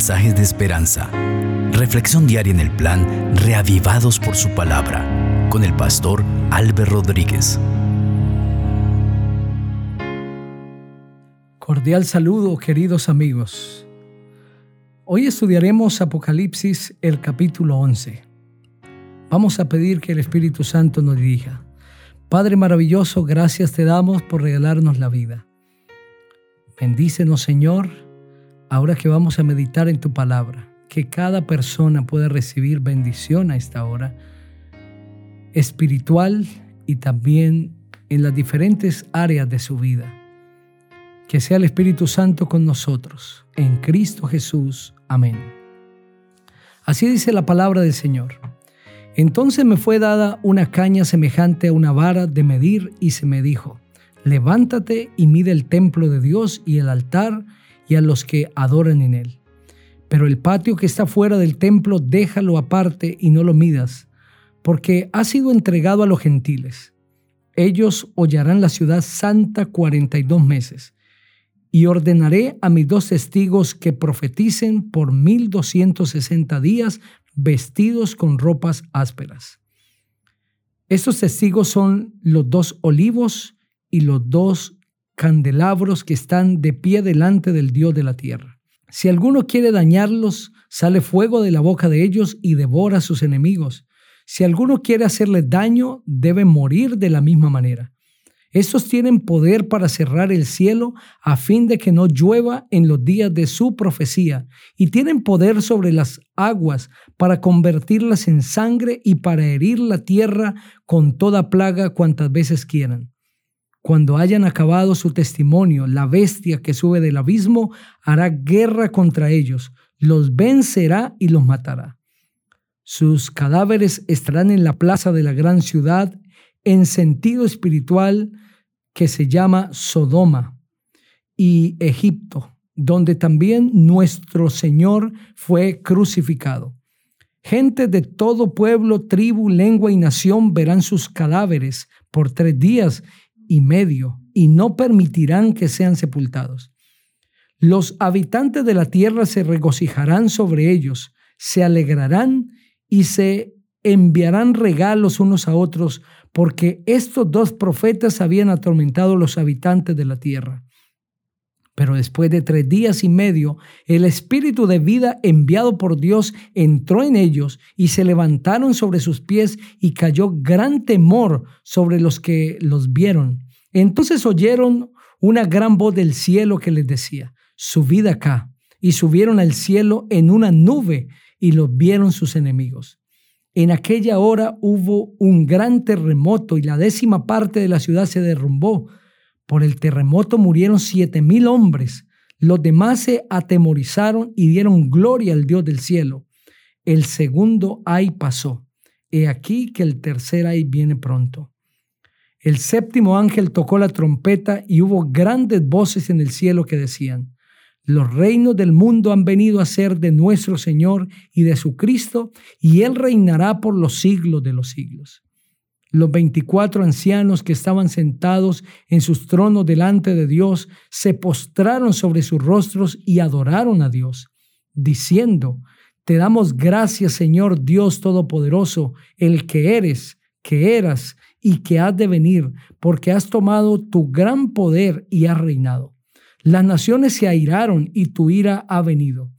mensajes de esperanza. Reflexión diaria en el plan Reavivados por su palabra con el pastor Álvaro Rodríguez. Cordial saludo, queridos amigos. Hoy estudiaremos Apocalipsis, el capítulo 11. Vamos a pedir que el Espíritu Santo nos dirija. Padre maravilloso, gracias te damos por regalarnos la vida. Bendícenos, Señor, ahora que vamos a meditar en tu palabra, que cada persona pueda recibir bendición a esta hora, espiritual y también en las diferentes áreas de su vida. Que sea el Espíritu Santo con nosotros, en Cristo Jesús. Amén. Así dice la palabra del Señor. Entonces me fue dada una caña semejante a una vara de medir y se me dijo, levántate y mide el templo de Dios y el altar y a los que adoran en él. Pero el patio que está fuera del templo déjalo aparte y no lo midas, porque ha sido entregado a los gentiles. Ellos hollarán la ciudad santa cuarenta y dos meses. Y ordenaré a mis dos testigos que profeticen por mil doscientos sesenta días vestidos con ropas ásperas. Estos testigos son los dos olivos y los dos candelabros que están de pie delante del Dios de la tierra. Si alguno quiere dañarlos, sale fuego de la boca de ellos y devora a sus enemigos. Si alguno quiere hacerles daño, debe morir de la misma manera. Estos tienen poder para cerrar el cielo a fin de que no llueva en los días de su profecía, y tienen poder sobre las aguas para convertirlas en sangre y para herir la tierra con toda plaga cuantas veces quieran. Cuando hayan acabado su testimonio, la bestia que sube del abismo hará guerra contra ellos, los vencerá y los matará. Sus cadáveres estarán en la plaza de la gran ciudad en sentido espiritual que se llama Sodoma y Egipto, donde también nuestro Señor fue crucificado. Gente de todo pueblo, tribu, lengua y nación verán sus cadáveres por tres días y medio y no permitirán que sean sepultados. Los habitantes de la tierra se regocijarán sobre ellos, se alegrarán y se enviarán regalos unos a otros, porque estos dos profetas habían atormentado los habitantes de la tierra. Pero después de tres días y medio, el espíritu de vida enviado por Dios entró en ellos y se levantaron sobre sus pies y cayó gran temor sobre los que los vieron. Entonces oyeron una gran voz del cielo que les decía, subid acá. Y subieron al cielo en una nube y los vieron sus enemigos. En aquella hora hubo un gran terremoto y la décima parte de la ciudad se derrumbó por el terremoto murieron siete mil hombres. Los demás se atemorizaron y dieron gloria al Dios del cielo. El segundo ay pasó. He aquí que el tercer ay viene pronto. El séptimo ángel tocó la trompeta y hubo grandes voces en el cielo que decían, los reinos del mundo han venido a ser de nuestro Señor y de su Cristo, y Él reinará por los siglos de los siglos. Los veinticuatro ancianos que estaban sentados en sus tronos delante de Dios se postraron sobre sus rostros y adoraron a Dios, diciendo, Te damos gracias, Señor Dios Todopoderoso, el que eres, que eras y que has de venir, porque has tomado tu gran poder y has reinado. Las naciones se airaron y tu ira ha venido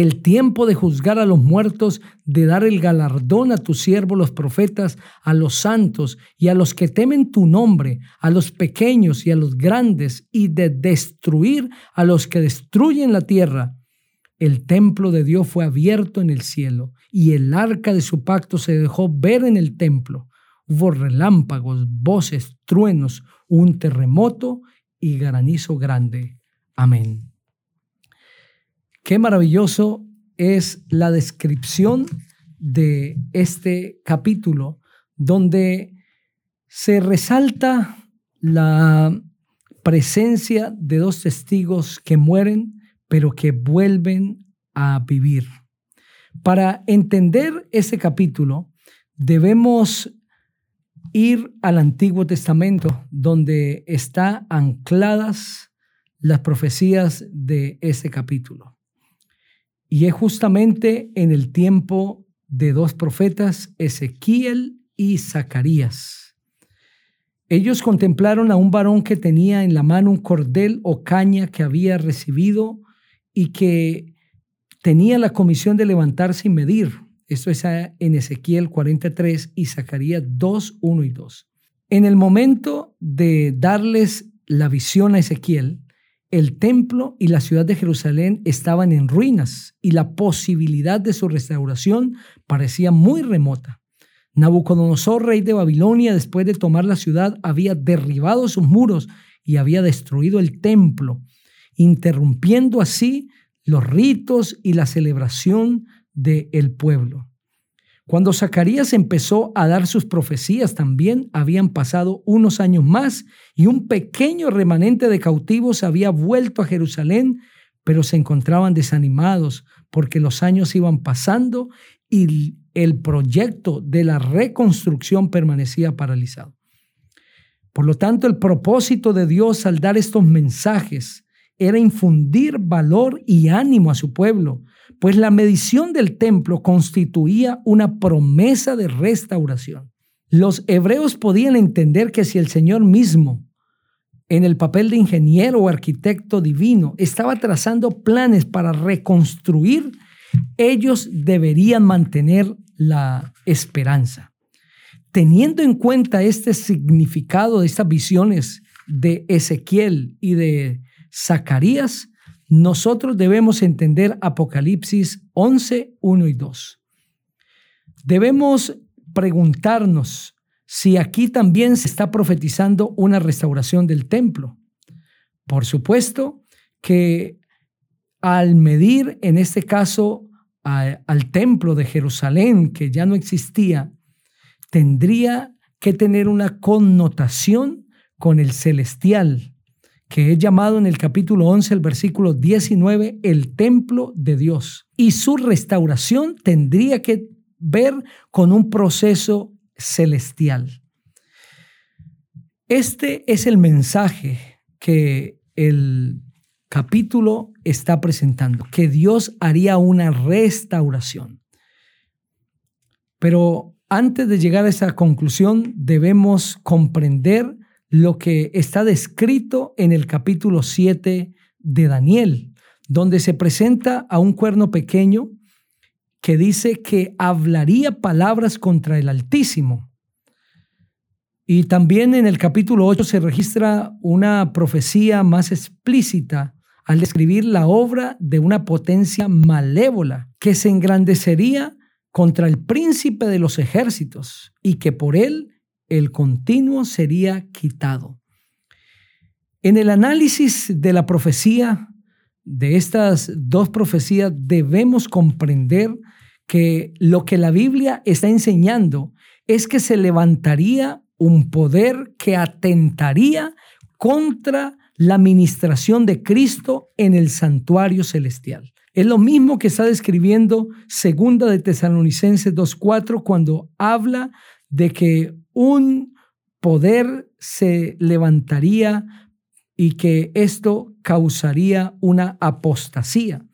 el tiempo de juzgar a los muertos, de dar el galardón a tus siervos los profetas, a los santos y a los que temen tu nombre, a los pequeños y a los grandes, y de destruir a los que destruyen la tierra. El templo de Dios fue abierto en el cielo, y el arca de su pacto se dejó ver en el templo. Hubo relámpagos, voces, truenos, un terremoto y granizo grande. Amén. Qué maravilloso es la descripción de este capítulo donde se resalta la presencia de dos testigos que mueren pero que vuelven a vivir. Para entender ese capítulo debemos ir al Antiguo Testamento donde están ancladas las profecías de ese capítulo. Y es justamente en el tiempo de dos profetas, Ezequiel y Zacarías. Ellos contemplaron a un varón que tenía en la mano un cordel o caña que había recibido y que tenía la comisión de levantarse y medir. Esto es en Ezequiel 43 y Zacarías 2, 1 y 2. En el momento de darles la visión a Ezequiel, el templo y la ciudad de Jerusalén estaban en ruinas y la posibilidad de su restauración parecía muy remota. Nabucodonosor, rey de Babilonia, después de tomar la ciudad, había derribado sus muros y había destruido el templo, interrumpiendo así los ritos y la celebración del pueblo. Cuando Zacarías empezó a dar sus profecías también habían pasado unos años más y un pequeño remanente de cautivos había vuelto a Jerusalén, pero se encontraban desanimados porque los años iban pasando y el proyecto de la reconstrucción permanecía paralizado. Por lo tanto, el propósito de Dios al dar estos mensajes era infundir valor y ánimo a su pueblo, pues la medición del templo constituía una promesa de restauración. Los hebreos podían entender que si el Señor mismo, en el papel de ingeniero o arquitecto divino, estaba trazando planes para reconstruir, ellos deberían mantener la esperanza. Teniendo en cuenta este significado de estas visiones de Ezequiel y de Zacarías, nosotros debemos entender Apocalipsis 11, 1 y 2. Debemos preguntarnos si aquí también se está profetizando una restauración del templo. Por supuesto que al medir, en este caso, al templo de Jerusalén, que ya no existía, tendría que tener una connotación con el celestial, que es llamado en el capítulo 11, el versículo 19, el templo de Dios. Y su restauración tendría que ver con un proceso celestial. Este es el mensaje que el capítulo está presentando, que Dios haría una restauración. Pero antes de llegar a esa conclusión, debemos comprender lo que está descrito en el capítulo 7 de Daniel, donde se presenta a un cuerno pequeño que dice que hablaría palabras contra el Altísimo. Y también en el capítulo 8 se registra una profecía más explícita al describir la obra de una potencia malévola que se engrandecería contra el príncipe de los ejércitos y que por él el continuo sería quitado. En el análisis de la profecía, de estas dos profecías, debemos comprender que lo que la Biblia está enseñando es que se levantaría un poder que atentaría contra la administración de Cristo en el santuario celestial. Es lo mismo que está describiendo Segunda de Tesalonicenses 2.4 cuando habla de que un poder se levantaría y que esto causaría una apostasía.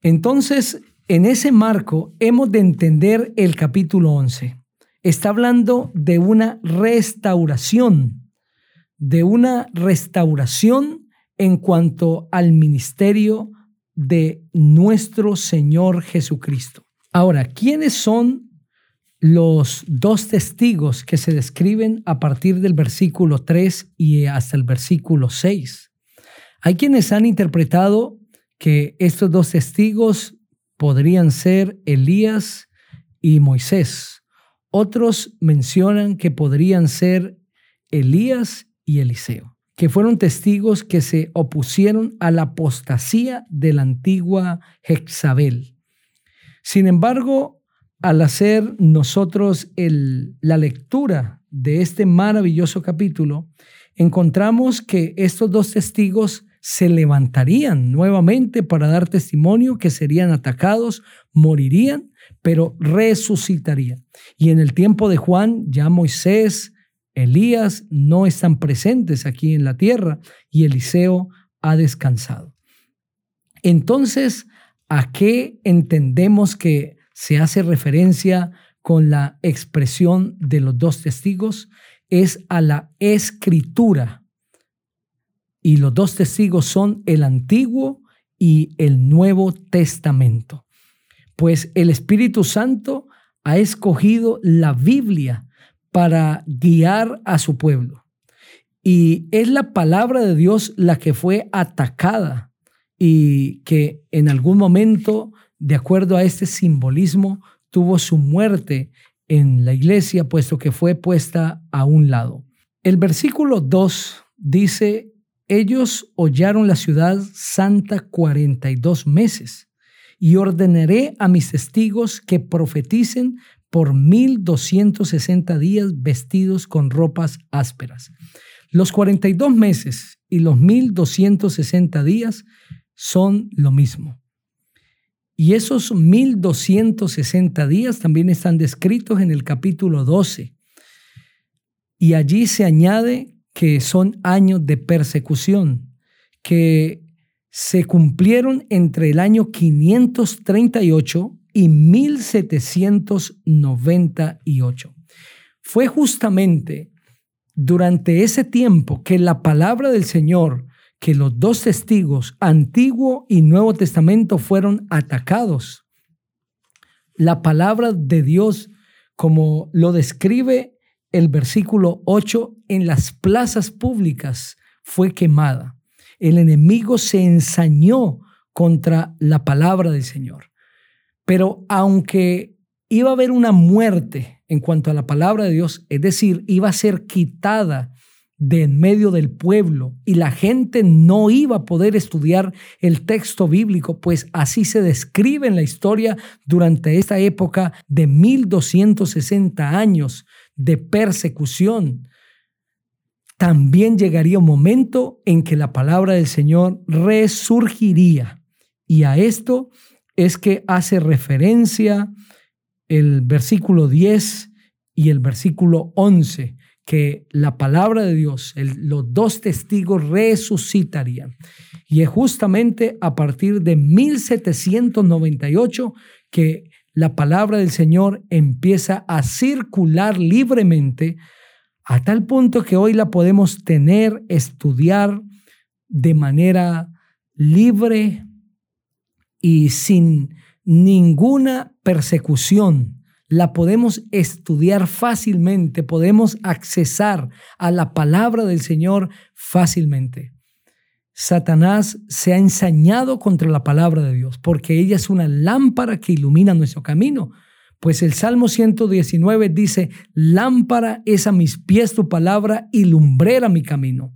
Entonces, en ese marco hemos de entender el capítulo 11. Está hablando de una restauración, de una restauración en cuanto al ministerio de nuestro Señor Jesucristo. Ahora, ¿quiénes son los dos testigos que se describen a partir del versículo 3 y hasta el versículo 6. Hay quienes han interpretado que estos dos testigos podrían ser Elías y Moisés. Otros mencionan que podrían ser Elías y Eliseo, que fueron testigos que se opusieron a la apostasía de la antigua Jezabel. Sin embargo, al hacer nosotros la lectura de este maravilloso capítulo, encontramos que estos dos testigos se levantarían nuevamente para dar testimonio que serían atacados, morirían, pero resucitarían. Y en el tiempo de Juan, ya Moisés, Elías no están presentes aquí en la tierra y Eliseo ha descansado. Entonces, ¿a qué entendemos que se hace referencia con la expresión de los dos testigos? Es a la escritura. Y los dos testigos son el Antiguo y el Nuevo Testamento. Pues el Espíritu Santo ha escogido la Biblia para guiar a su pueblo. Y es la palabra de Dios la que fue atacada y que en algún momento, de acuerdo a este simbolismo, tuvo su muerte en la iglesia, puesto que fue puesta a un lado. El versículo 2 dice, ellos hollaron la ciudad santa 42 meses y ordenaré a mis testigos que profeticen por 1260 días vestidos con ropas ásperas. Los 42 meses y los 1260 días son lo mismo. Y esos 1260 días también están descritos en el capítulo 12. Y allí se añade que son años de persecución, que se cumplieron entre el año 538 y 1798. Fue justamente durante ese tiempo que la palabra del Señor, que los dos testigos, Antiguo y Nuevo Testamento, fueron atacados. La palabra de Dios, como lo describe el versículo 8, en las plazas públicas fue quemada el enemigo se ensañó contra la palabra del Señor. Pero aunque iba a haber una muerte en cuanto a la palabra de Dios, es decir, iba a ser quitada de en medio del pueblo y la gente no iba a poder estudiar el texto bíblico, pues así se describe en la historia durante esta época de 1260 años de persecución también llegaría un momento en que la palabra del Señor resurgiría. Y a esto es que hace referencia el versículo 10 y el versículo 11, que la palabra de Dios, los dos testigos resucitarían. Y es justamente a partir de 1798 que la palabra del Señor empieza a circular libremente a tal punto que hoy la podemos tener, estudiar de manera libre y sin ninguna persecución. La podemos estudiar fácilmente, podemos accesar a la palabra del Señor fácilmente. Satanás se ha ensañado contra la palabra de Dios porque ella es una lámpara que ilumina nuestro camino. Pues el Salmo 119 dice, lámpara es a mis pies tu palabra y lumbrera mi camino.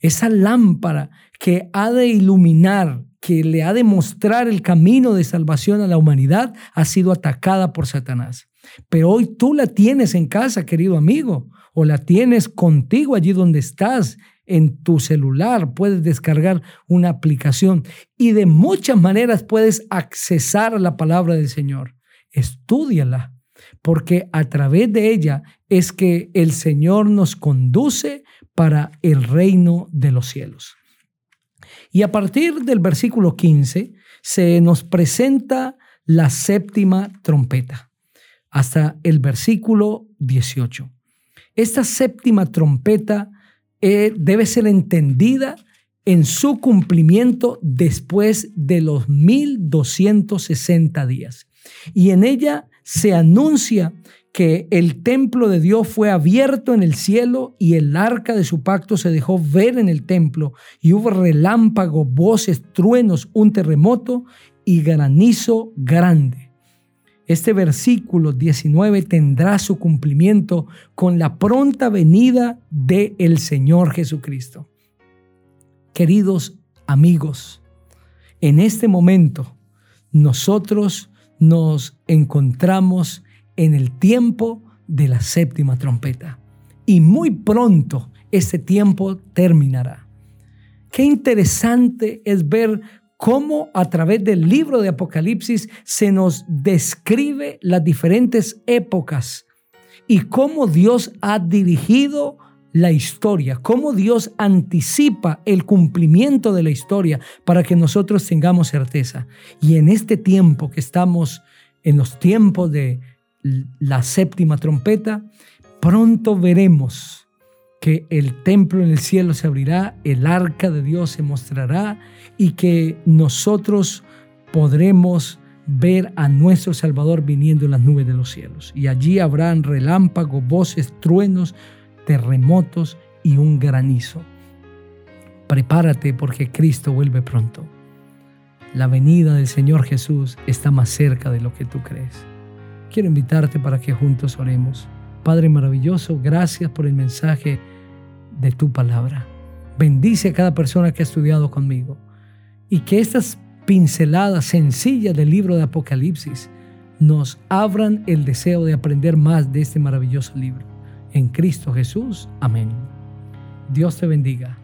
Esa lámpara que ha de iluminar, que le ha de mostrar el camino de salvación a la humanidad, ha sido atacada por Satanás. Pero hoy tú la tienes en casa, querido amigo, o la tienes contigo allí donde estás, en tu celular, puedes descargar una aplicación y de muchas maneras puedes accesar a la palabra del Señor estúdiala, porque a través de ella es que el Señor nos conduce para el reino de los cielos. Y a partir del versículo 15 se nos presenta la séptima trompeta, hasta el versículo 18. Esta séptima trompeta eh, debe ser entendida en su cumplimiento después de los 1260 días. Y en ella se anuncia que el templo de Dios fue abierto en el cielo y el arca de su pacto se dejó ver en el templo y hubo relámpagos, voces, truenos, un terremoto y granizo grande. Este versículo 19 tendrá su cumplimiento con la pronta venida del el Señor Jesucristo. Queridos amigos, en este momento nosotros nos encontramos en el tiempo de la séptima trompeta. Y muy pronto ese tiempo terminará. Qué interesante es ver cómo a través del libro de Apocalipsis se nos describe las diferentes épocas y cómo Dios ha dirigido la historia, cómo Dios anticipa el cumplimiento de la historia para que nosotros tengamos certeza. Y en este tiempo que estamos, en los tiempos de la séptima trompeta, pronto veremos que el templo en el cielo se abrirá, el arca de Dios se mostrará y que nosotros podremos ver a nuestro Salvador viniendo en las nubes de los cielos. Y allí habrán relámpagos, voces, truenos, terremotos y un granizo. Prepárate porque Cristo vuelve pronto. La venida del Señor Jesús está más cerca de lo que tú crees. Quiero invitarte para que juntos oremos. Padre maravilloso, gracias por el mensaje de tu palabra. Bendice a cada persona que ha estudiado conmigo y que estas pinceladas sencillas del libro de Apocalipsis nos abran el deseo de aprender más de este maravilloso libro. En Cristo Jesús. Amén. Dios te bendiga.